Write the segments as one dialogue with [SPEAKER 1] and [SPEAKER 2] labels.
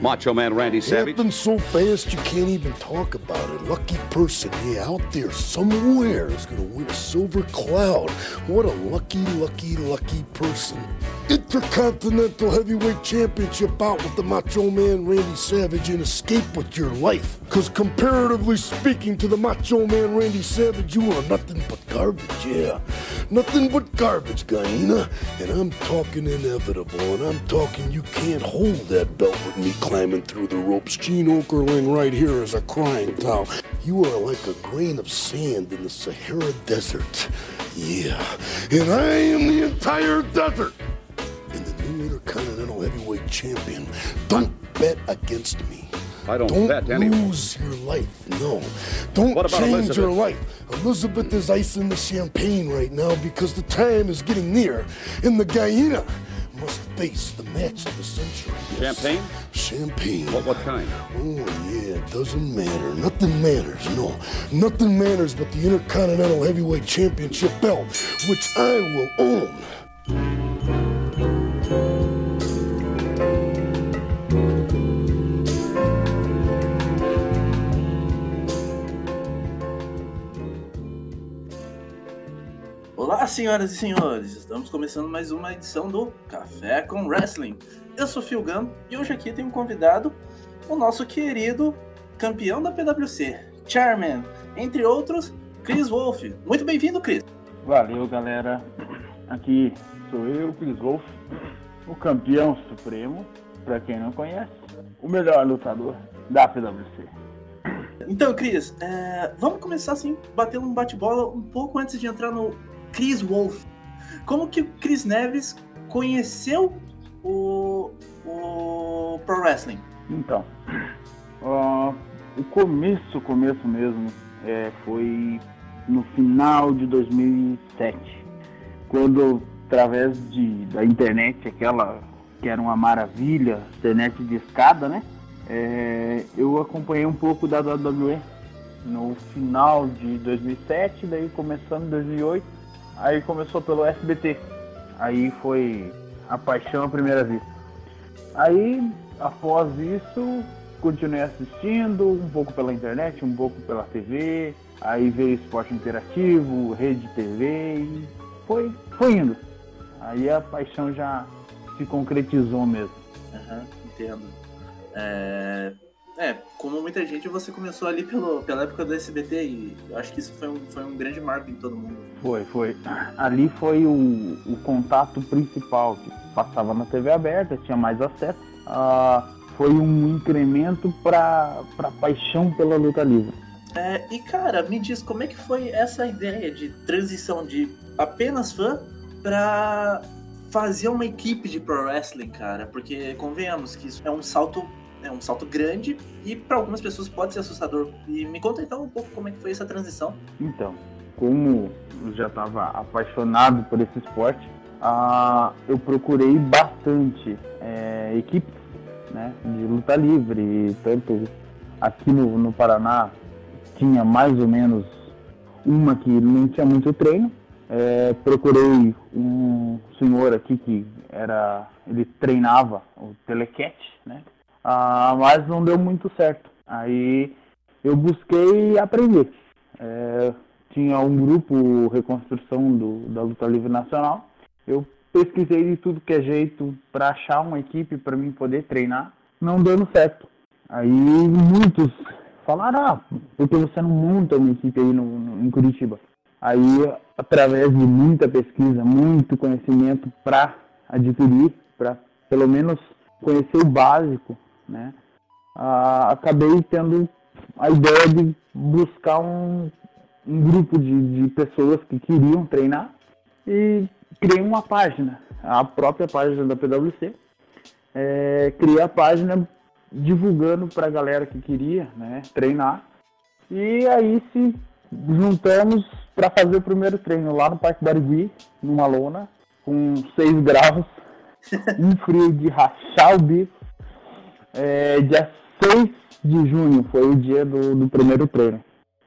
[SPEAKER 1] Macho Man Randy Savage.
[SPEAKER 2] Happened so fast you can't even talk about it. Lucky person, yeah, out there somewhere is gonna win a silver cloud. What a lucky, lucky, lucky person. Intercontinental Heavyweight Championship bout with the Macho Man Randy Savage and escape with your life. Cause comparatively speaking to the Macho Man Randy Savage, you are nothing but garbage, yeah. Nothing but garbage, Guyana. And I'm talking inevitable, and I'm talking you can't hold that belt with me climbing through the ropes. Gene Okerling right here is a crying towel. You are like a grain of sand in the Sahara Desert. Yeah. And I am the entire desert and the new Intercontinental Heavyweight Champion. Don't bet against me.
[SPEAKER 1] I don't,
[SPEAKER 2] Don't
[SPEAKER 1] bet anyway.
[SPEAKER 2] lose your life. No. Don't
[SPEAKER 1] What about
[SPEAKER 2] change
[SPEAKER 1] Elizabeth?
[SPEAKER 2] your life. Elizabeth is icing the champagne right now because the time is getting near. And the Guyana must face the match of the century. Yes.
[SPEAKER 1] Champagne?
[SPEAKER 2] Champagne.
[SPEAKER 1] What, what kind?
[SPEAKER 2] Oh, yeah, it doesn't matter. Nothing matters, no. Nothing matters but the Intercontinental Heavyweight Championship belt, which I will own.
[SPEAKER 3] Olá, senhoras e senhores! Estamos começando mais uma edição do Café com Wrestling. Eu sou Phil Gunn e hoje aqui tem um convidado, o nosso querido campeão da PWC, Chairman, entre outros, Chris Wolf. Muito bem-vindo, Chris!
[SPEAKER 4] Valeu, galera. Aqui sou eu, Chris Wolf, o campeão supremo, pra quem não conhece, o melhor lutador da PwC.
[SPEAKER 3] Então, Chris, é, vamos começar assim, batendo um bate-bola um pouco antes de entrar no Chris Wolf. Como que o Chris Neves conheceu o, o Pro Wrestling?
[SPEAKER 4] Então, ó, o começo, começo mesmo, é, foi no final de 2007, quando através de, da internet, aquela que era uma maravilha, internet de escada, né? É, eu acompanhei um pouco da WWE no final de 2007, daí começando em 2008, aí começou pelo SBT, aí foi a paixão à primeira vista. Aí, após isso, continuei assistindo um pouco pela internet, um pouco pela TV, aí veio esporte interativo, rede TV e foi, foi indo. Aí a paixão já se concretizou mesmo.
[SPEAKER 3] Aham, entendo. É, é, como muita gente, você começou ali pelo, pela época do SBT e eu acho que isso foi um, foi um grande marco em todo mundo.
[SPEAKER 4] Foi, foi. Ali foi o, o contato principal, que passava na TV aberta, tinha mais acesso. Ah, foi um incremento para a paixão pela luta livre.
[SPEAKER 3] É, e cara, me diz como é que foi essa ideia de transição de apenas fã pra fazer uma equipe de pro wrestling, cara? Porque convenhamos que isso é um salto é um salto grande e para algumas pessoas pode ser assustador. E me conta então um pouco como é que foi essa transição.
[SPEAKER 4] Então, como eu já estava apaixonado por esse esporte, ah, eu procurei bastante é, equipes né, de luta livre, tanto aqui no, no Paraná tinha mais ou menos uma que não tinha muito treino. É, procurei um senhor aqui que era ele treinava o telecat, né? Ah, mas não deu muito certo. Aí eu busquei aprender. É, tinha um grupo Reconstrução do, da Luta Livre Nacional. Eu pesquisei de tudo que é jeito para achar uma equipe para mim poder treinar. Não dando certo. Aí muitos falaram, ah, porque você não monta uma equipe aí no, no- em Curitiba? Aí, através de muita pesquisa, muito conhecimento para adquirir, para pelo menos conhecer o básico, né? ah, acabei tendo a ideia de buscar um, um grupo de, de pessoas que queriam treinar e criei uma página, a própria página da PwC. É, criei a página divulgando para a galera que queria né, treinar. E aí se juntamos para fazer o primeiro treino lá no Parque Barigui, numa lona, com 6 graus, um frio de rachar o bico. É, dia 6 de junho foi o dia do, do primeiro treino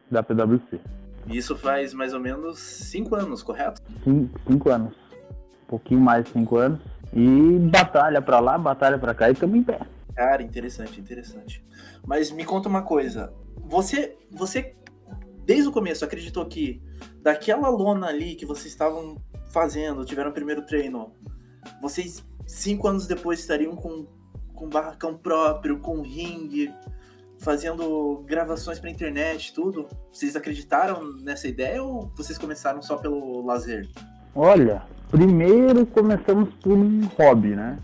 [SPEAKER 4] da PwC.
[SPEAKER 3] Isso faz mais ou menos cinco anos, correto?
[SPEAKER 4] Cin- Cinco anos. Um pouquinho mais de cinco anos. E batalha pra lá, batalha pra cá e estamos em pé.
[SPEAKER 3] Cara, interessante, interessante. Mas me conta uma coisa. Você, você desde o começo acreditou que daquela lona ali que vocês estavam fazendo, tiveram o primeiro treino, vocês cinco anos depois estariam com, com barracão próprio, com ringue, fazendo gravações para internet, tudo? Vocês acreditaram nessa ideia ou vocês começaram só pelo lazer?
[SPEAKER 4] Olha, primeiro começamos por um hobby, né?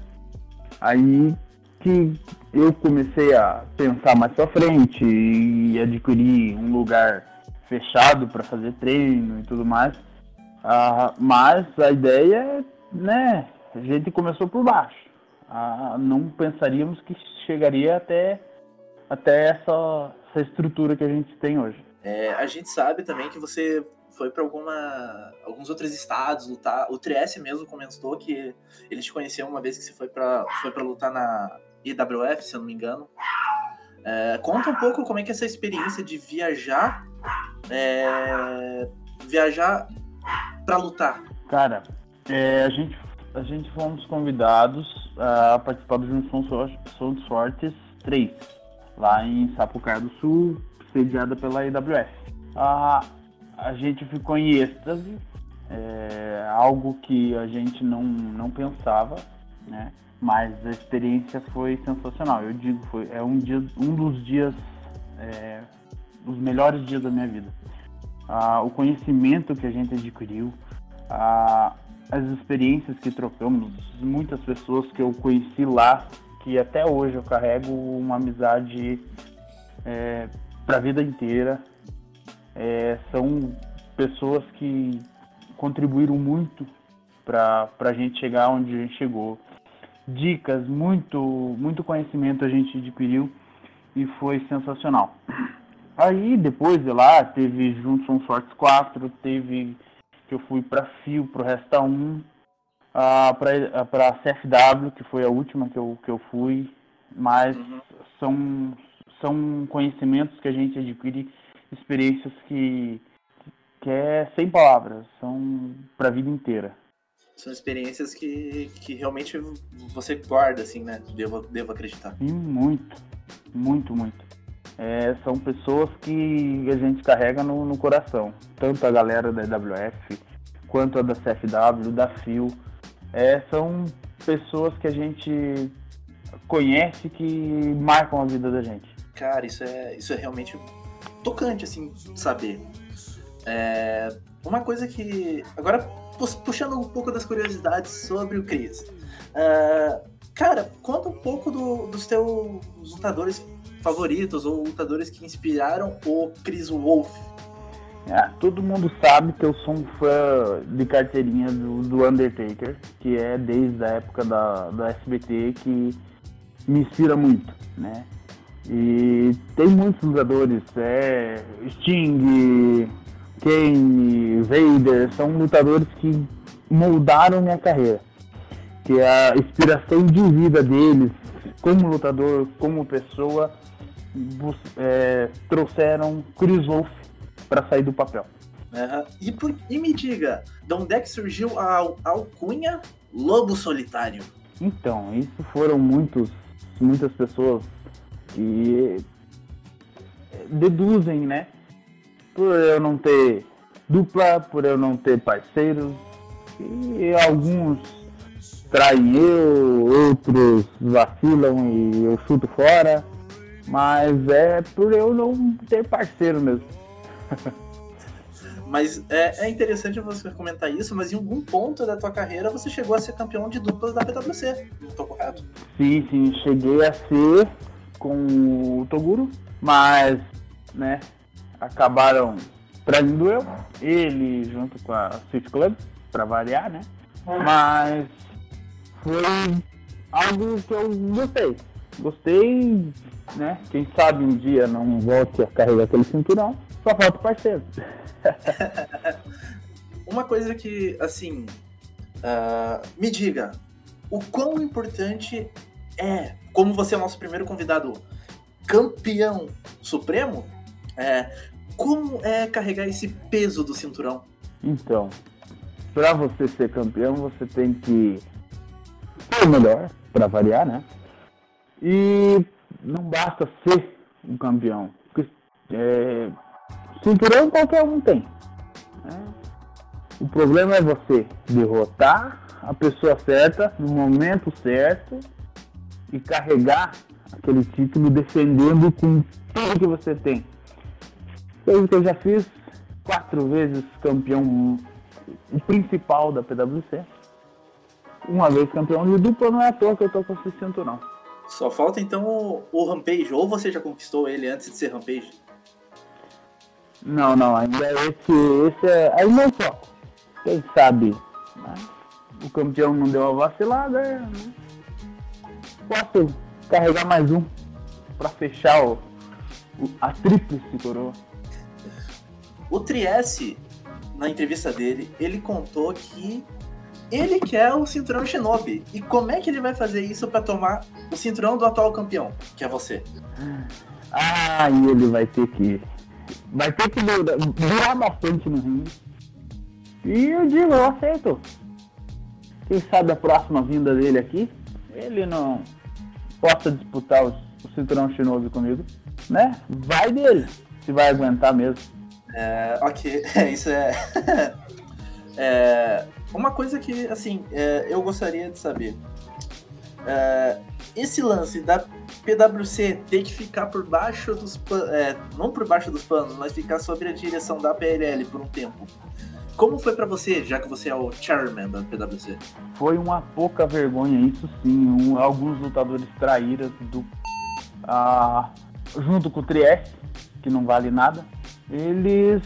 [SPEAKER 4] Aí que eu comecei a pensar mais pra frente e adquirir um lugar fechado para fazer treino e tudo mais. Ah, mas a ideia, né, a gente começou por baixo. Ah, não pensaríamos que chegaria até, até essa, essa estrutura que a gente tem hoje.
[SPEAKER 3] É, a gente sabe também que você foi para alguma alguns outros estados lutar. O Trieste mesmo comentou que ele te conheceu uma vez que você foi para foi para lutar na IWF, se eu não me engano. É, conta um pouco como é que é essa experiência de viajar, é, viajar para lutar.
[SPEAKER 4] Cara, é, a gente a gente fomos convidados a participar do Junção Sons Fortes 3, lá em Sapucaia do Sul, sediada pela IWF. A, a gente ficou em êxtase, é, algo que a gente não, não pensava, né? Mas a experiência foi sensacional. Eu digo, foi é um dia, um dos dias, é, os melhores dias da minha vida. Ah, o conhecimento que a gente adquiriu, ah, as experiências que trocamos, muitas pessoas que eu conheci lá, que até hoje eu carrego uma amizade é, para a vida inteira. É, são pessoas que contribuíram muito para a gente chegar onde a gente chegou dicas, muito, muito conhecimento a gente adquiriu e foi sensacional. Aí depois de lá teve Junção Sortes 4, teve que eu fui para Fio, pro Resta 1, para a CFW, que foi a última que eu, que eu fui, mas uhum. são, são conhecimentos que a gente adquire, experiências que, que é sem palavras, são para a vida inteira
[SPEAKER 3] são experiências que, que realmente você guarda, assim, né? Devo, devo acreditar.
[SPEAKER 4] Sim, muito. Muito, muito. É, são pessoas que a gente carrega no, no, coração. Tanto a galera da EWF, quanto a da CFW, da FIO. É, são pessoas que a gente conhece que marcam a vida da gente.
[SPEAKER 3] Cara, isso é, isso é realmente tocante, assim, saber. É, uma coisa que. Agora, puxando um pouco das curiosidades sobre o Chris. Uh, cara, conta um pouco do, dos teus lutadores favoritos ou lutadores que inspiraram o Chris Wolf.
[SPEAKER 4] É, todo mundo sabe que eu sou um fã de carteirinha do, do Undertaker, que é desde a época da, da SBT que me inspira muito, né? E tem muitos lutadores, é, Sting, Kane, Vader, são lutadores que moldaram minha carreira. Que a inspiração de vida deles, como lutador, como pessoa, é, trouxeram Chris Wolf para sair do papel.
[SPEAKER 3] Uhum. E, por, e, me diga, de onde é que surgiu a alcunha Lobo Solitário?
[SPEAKER 4] Então, isso foram muitos, muitas pessoas que deduzem, né? por eu não ter dupla, por eu não ter parceiros. E alguns traem eu, outros vacilam e eu chuto fora. Mas é por eu não ter parceiro mesmo.
[SPEAKER 3] Mas é, é, interessante você comentar isso, mas em algum ponto da tua carreira você chegou a ser campeão de duplas da PWC, não estou correto?
[SPEAKER 4] Sim, sim, cheguei a ser com o Toguro, mas, né, acabaram traindo eu, ele junto com a City Club, pra variar, né? Mas foi algo que eu gostei. Gostei, né? Quem sabe um dia não volte a carregar aquele cinturão, só falta o parceiro.
[SPEAKER 3] Uma coisa que, assim, uh, me diga, o quão importante é, como você é o nosso primeiro convidado, campeão supremo, é, como é carregar esse peso do cinturão?
[SPEAKER 4] Então, para você ser campeão, você tem que ser o melhor, para variar, né? E não basta ser um campeão. Porque, é, cinturão qualquer um tem. Né? O problema é você derrotar a pessoa certa no momento certo e carregar aquele título defendendo com tudo que você tem. Eu já fiz quatro vezes campeão principal da PwC. Uma vez campeão de dupla, não é à toa que eu tô com esse cinturão.
[SPEAKER 3] Só falta então o, o Rampage, ou você já conquistou ele antes de ser Rampage?
[SPEAKER 4] Não, não, ainda é esse, esse é ainda é o foco. Quem sabe né? o campeão não deu uma vacilada, né? posso carregar mais um para fechar o, o, a tríplice coroa.
[SPEAKER 3] O Trieste, na entrevista dele, ele contou que ele quer o cinturão Shinobi. E como é que ele vai fazer isso para tomar o cinturão do atual campeão, que é você?
[SPEAKER 4] Ah, e ele vai ter que. Vai ter que durar bastante no ringue. E eu digo, eu aceito. Quem sabe a próxima vinda dele aqui, ele não possa disputar o, o cinturão Shinobi comigo, né? Vai dele, se vai aguentar mesmo.
[SPEAKER 3] É, ok, isso é... é... Uma coisa que, assim, é, eu gostaria de saber. É, esse lance da PwC ter que ficar por baixo dos panos, é, não por baixo dos panos, mas ficar sob a direção da PLL por um tempo. Como foi para você, já que você é o chairman da PwC?
[SPEAKER 4] Foi uma pouca vergonha, isso sim. Um, alguns lutadores traíras do. Ah, junto com o Trieste, que não vale nada, eles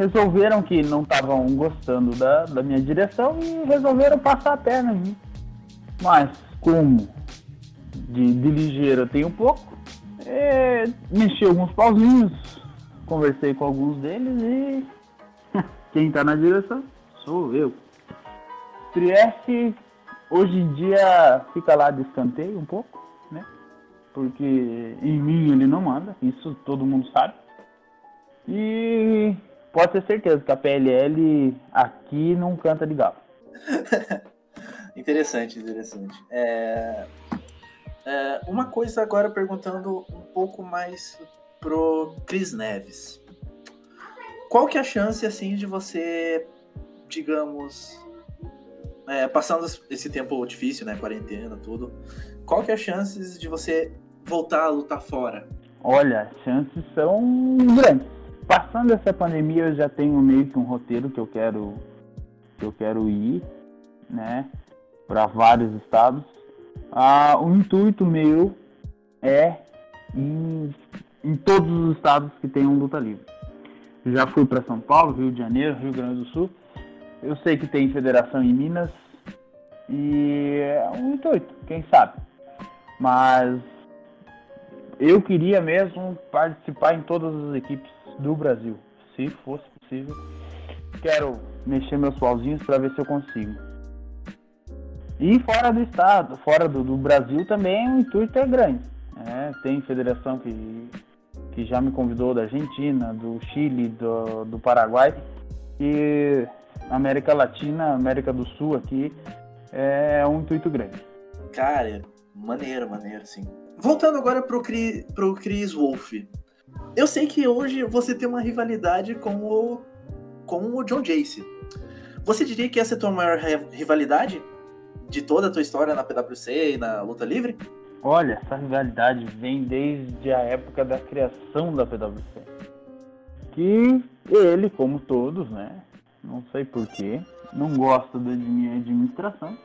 [SPEAKER 4] resolveram que não estavam gostando da, da minha direção e resolveram passar a perna em mim. Mas, como de, de ligeiro eu tenho pouco, é, mexi alguns pauzinhos, conversei com alguns deles e quem está na direção sou eu. Trieste hoje em dia fica lá de escanteio um pouco, né? Porque em mim ele não manda, isso todo mundo sabe. E pode ter certeza que a PLL aqui não canta de galo.
[SPEAKER 3] interessante, interessante. É... É, uma coisa agora perguntando um pouco mais pro Cris Neves qual que é a chance, assim, de você, digamos, é, passando esse tempo difícil, né, quarentena, tudo, qual que é a chance de você voltar a lutar fora?
[SPEAKER 4] Olha, as chances são grandes. Passando essa pandemia, eu já tenho meio que um roteiro que eu quero que eu quero ir, né, para vários estados. Ah, o intuito meu é em, em todos os estados que tenham luta livre. Já fui para São Paulo, Rio de Janeiro, Rio Grande do Sul. Eu sei que tem federação em Minas e é um intuito, quem sabe. Mas eu queria mesmo participar em todas as equipes do Brasil, se fosse possível. Quero mexer meus pauzinhos para ver se eu consigo. E fora do estado, fora do, do Brasil também o intuito é grande. É, tem federação que que já me convidou da Argentina, do Chile, do, do Paraguai. E América Latina, América do Sul aqui é um intuito grande.
[SPEAKER 3] Cara, maneiro, maneiro, sim. Voltando agora pro, Chris, pro Chris Wolf. Eu sei que hoje você tem uma rivalidade com o, com o John Jace. Você diria que essa é a tua maior rivalidade de toda a tua história na PwC e na luta livre?
[SPEAKER 4] Olha, essa rivalidade vem desde a época da criação da PwC. Que ele, como todos, né? Não sei porquê, não gosta da minha administração.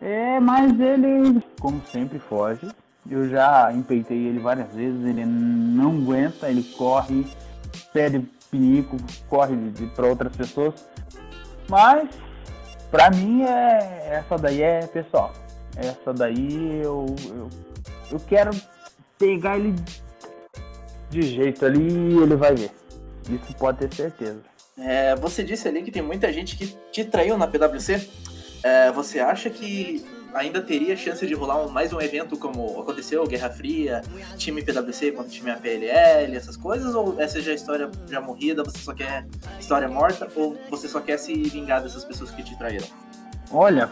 [SPEAKER 4] É, mas ele, como sempre, foge. Eu já empeitei ele várias vezes, ele não aguenta, ele corre, pede pinico, corre para outras pessoas. Mas, pra mim, é, essa daí é pessoal. Essa daí eu, eu, eu quero pegar ele de jeito ali e ele vai ver. Isso pode ter certeza.
[SPEAKER 3] É, você disse ali que tem muita gente que te traiu na PwC. É, você acha que ainda teria chance de rolar um, mais um evento como aconteceu, Guerra Fria, time PwC contra time APLL, essas coisas? Ou essa já é história já morrida, você só quer história morta? Ou você só quer se vingar dessas pessoas que te traíram?
[SPEAKER 4] Olha,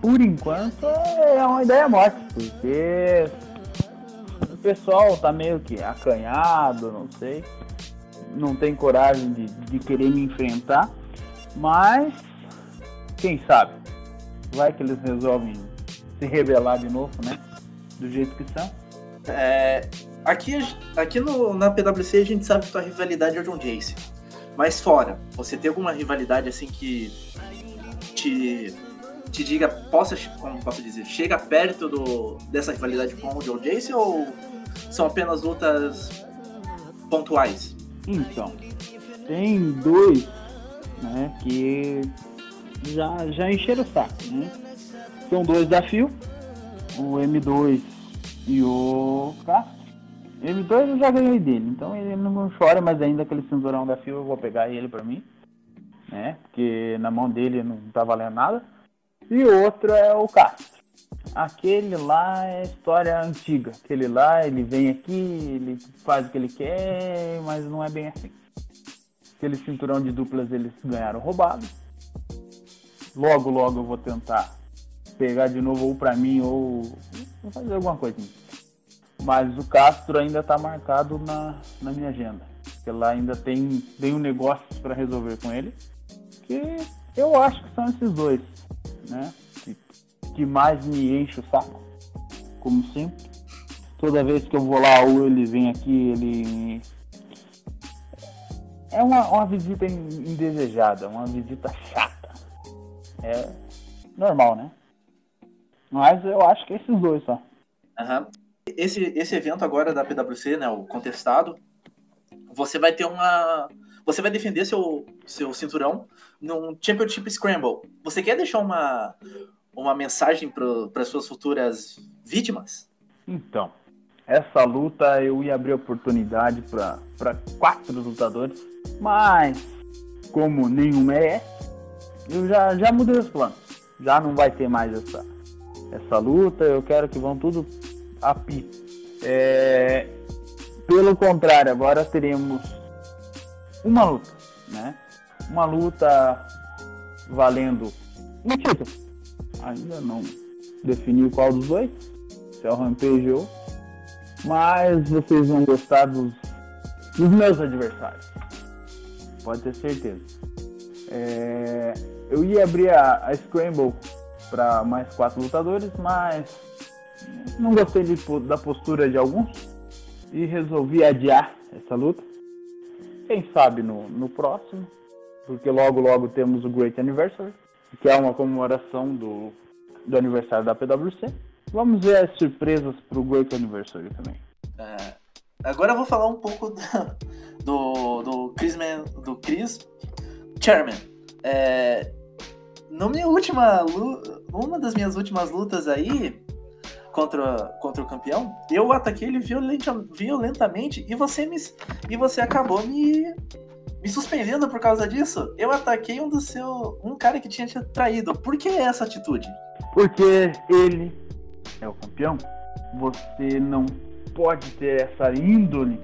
[SPEAKER 4] por enquanto é uma ideia morta, porque pessoal tá meio que acanhado, não sei. Não tem coragem de, de querer me enfrentar. Mas, quem sabe? Vai que eles resolvem se rebelar de novo, né? Do jeito que são.
[SPEAKER 3] É, aqui aqui no, na PwC a gente sabe que tua rivalidade é o John Jace. Mas fora, você tem alguma rivalidade assim que te, te diga, possa, como posso dizer, chega perto do, dessa rivalidade com o John Jace ou são apenas lutas pontuais?
[SPEAKER 4] Então, tem dois né, que já, já encheram o saco, né? São dois da Fio, o M2 e o Castro. M2 eu já ganhei dele, então ele não chora, mas ainda aquele cinturão da Fio eu vou pegar ele pra mim, né? Porque na mão dele não tá valendo nada. E outro é o Castro. Aquele lá é história antiga. Aquele lá, ele vem aqui, ele faz o que ele quer, mas não é bem assim. Aquele cinturão de duplas eles ganharam roubado. Logo, logo eu vou tentar pegar de novo ou pra mim ou fazer alguma coisa. Mas o Castro ainda tá marcado na, na minha agenda. Porque lá ainda tem, tem um negócio para resolver com ele. Que eu acho que são esses dois, né? Que, que mais me enche o saco, como sempre. Toda vez que eu vou lá ou ele vem aqui, ele. É uma, uma visita indesejada, uma visita chata. É normal, né? Mas eu acho que é esses dois só.
[SPEAKER 3] Uhum. Esse, esse evento agora da PwC, né, o contestado, você vai ter uma. Você vai defender seu, seu cinturão num Championship Scramble. Você quer deixar uma, uma mensagem para suas futuras vítimas?
[SPEAKER 4] Então, essa luta eu ia abrir oportunidade para quatro lutadores, mas como nenhum é, eu já, já mudei os planos. Já não vai ter mais essa, essa luta, eu quero que vão tudo a pi. É, pelo contrário, agora teremos uma luta, né? Uma luta valendo um título. Ainda não definiu qual dos dois, se é o Rampage ou. Mas vocês vão gostar dos, dos meus adversários. Pode ter certeza. É, eu ia abrir a, a Scramble para mais quatro lutadores, mas não gostei de, da postura de alguns e resolvi adiar essa luta. Quem sabe no, no próximo, porque logo logo temos o Great Anniversary, que é uma comemoração do, do aniversário da PwC. Vamos ver as surpresas pro Great Anniversary também.
[SPEAKER 3] É, agora eu vou falar um pouco do, do Chris, Man, do Chris Chairman. É, no minha última uma das minhas últimas lutas aí contra, contra o campeão, eu ataquei ele violenta, violentamente e você me e você acabou me me suspendendo por causa disso. Eu ataquei um do seu um cara que tinha te traído. Por que essa atitude?
[SPEAKER 4] Porque ele é o campeão. Você não pode ter essa índole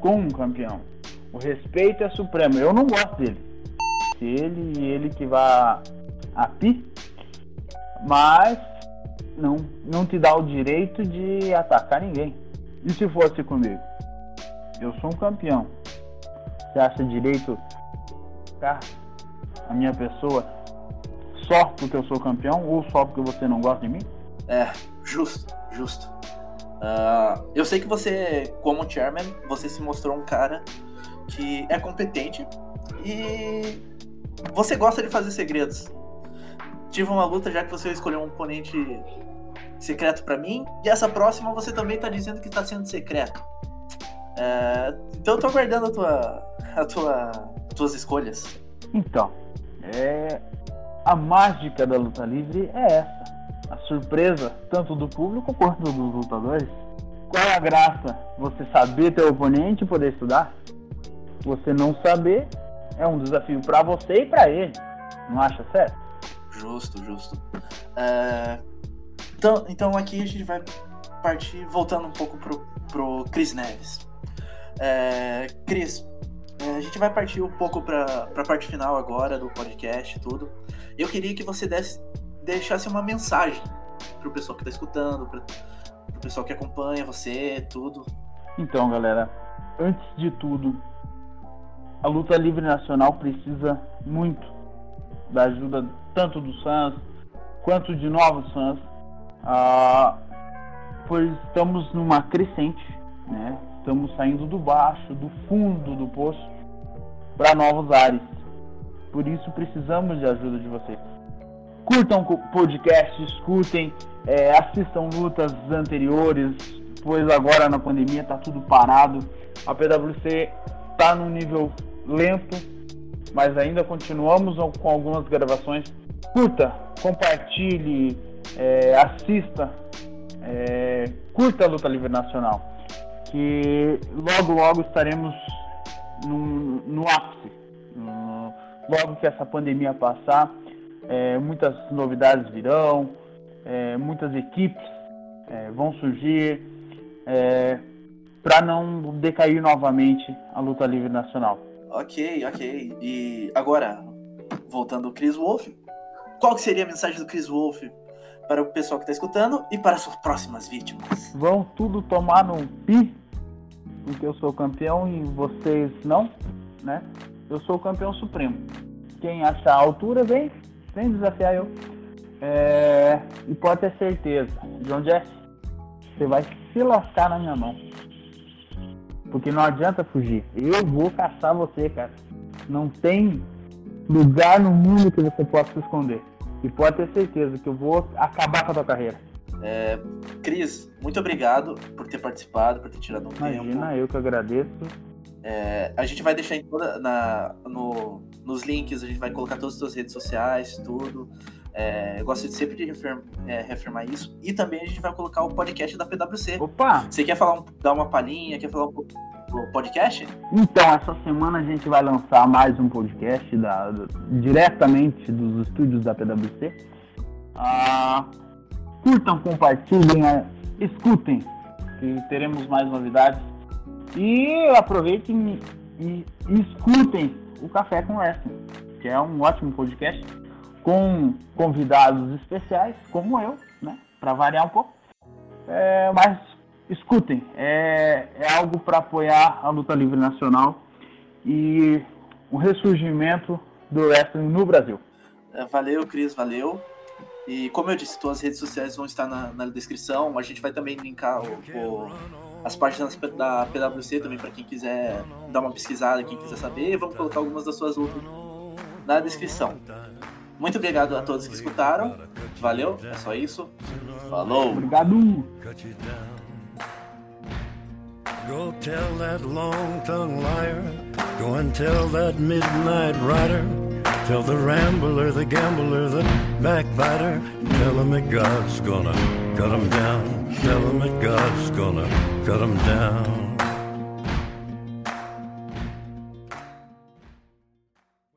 [SPEAKER 4] com um campeão. O respeito é supremo. Eu não gosto dele. Ele e ele que vá a pi, mas não, não te dá o direito de atacar ninguém. E se fosse comigo? Eu sou um campeão. Você acha direito ficar a minha pessoa só porque eu sou campeão ou só porque você não gosta de mim?
[SPEAKER 3] É, justo, justo. Uh, eu sei que você, como chairman, você se mostrou um cara que é competente e você gosta de fazer segredos tive uma luta já que você escolheu um oponente secreto para mim. E essa próxima você também tá dizendo que tá sendo secreto. É, então eu tô aguardando a tua, a tua, as tuas escolhas.
[SPEAKER 4] Então, é, a mágica da luta livre é essa. A surpresa, tanto do público quanto dos lutadores. Qual é a graça? Você saber teu oponente e poder estudar? Você não saber é um desafio para você e para ele. Não acha certo?
[SPEAKER 3] Justo, justo. É, então, então aqui a gente vai partir, voltando um pouco pro, pro Cris Neves. É, Cris, é, a gente vai partir um pouco para a parte final agora do podcast tudo. Eu queria que você desse, deixasse uma mensagem pro pessoal que está escutando, pro pessoal que acompanha você, tudo.
[SPEAKER 4] Então, galera, antes de tudo, a luta livre nacional precisa muito da ajuda tanto dos fãs quanto de novos fãs, ah, pois estamos numa crescente, né? Estamos saindo do baixo, do fundo do poço, para novos ares. Por isso precisamos de ajuda de vocês. Curtam podcast, escutem, é, assistam lutas anteriores, pois agora na pandemia está tudo parado. A PwC está num nível lento, mas ainda continuamos com algumas gravações. Curta, compartilhe, é, assista, é, curta a Luta Livre Nacional, que logo, logo estaremos no, no ápice. logo que essa pandemia passar, é, muitas novidades virão, é, muitas equipes é, vão surgir é, para não decair novamente a luta livre nacional.
[SPEAKER 3] Ok, ok. E agora, voltando ao Chris Wolf, qual que seria a mensagem do Chris Wolf para o pessoal que está escutando e para suas próximas vítimas?
[SPEAKER 4] Vão tudo tomar no pi, porque eu sou campeão e vocês não, né? Eu sou o campeão supremo. Quem achar a altura, vem, vem desafiar eu. É... E pode ter certeza, John Jesse, você vai se lascar na minha mão. Porque não adianta fugir. Eu vou caçar você, cara. Não tem lugar no mundo que você possa se esconder. E pode ter certeza que eu vou acabar com a tua carreira.
[SPEAKER 3] É, Cris, muito obrigado por ter participado, por ter tirado um
[SPEAKER 4] Imagina,
[SPEAKER 3] tempo.
[SPEAKER 4] Imagina, eu que agradeço.
[SPEAKER 3] É, a gente vai deixar em toda, na, no, nos links, a gente vai colocar todas as suas redes sociais, tudo. É, eu gosto de sempre de reafirmar, é, reafirmar isso. E também a gente vai colocar o podcast da PwC.
[SPEAKER 4] Opa!
[SPEAKER 3] Você quer falar um, dar uma palhinha? Quer falar um pouco do podcast?
[SPEAKER 4] Então, essa semana a gente vai lançar mais um podcast da, do, diretamente dos estúdios da PwC. Ah, curtam, compartilhem, é, escutem, que teremos mais novidades. E aproveitem e, e escutem o Café com Wrestling, que é um ótimo podcast com convidados especiais, como eu, né? Para variar um pouco. É, mas escutem, é, é algo para apoiar a luta livre nacional e o ressurgimento do wrestling no Brasil.
[SPEAKER 3] É, valeu, Cris, valeu. E como eu disse, todas as redes sociais vão estar na, na descrição. A gente vai também linkar o, o, as páginas da PwC também para quem quiser dar uma pesquisada, quem quiser saber. Vamos colocar algumas das suas lutas na descrição. Muito obrigado a todos que escutaram. Valeu, é só isso. Falou.
[SPEAKER 4] Obrigado.
[SPEAKER 1] Go tell that long tongued liar. Go and tell that midnight rider. Tell the rambler, the gambler, the backbiter. Tell him that God's gonna cut him down. Tell him that God's gonna cut him down.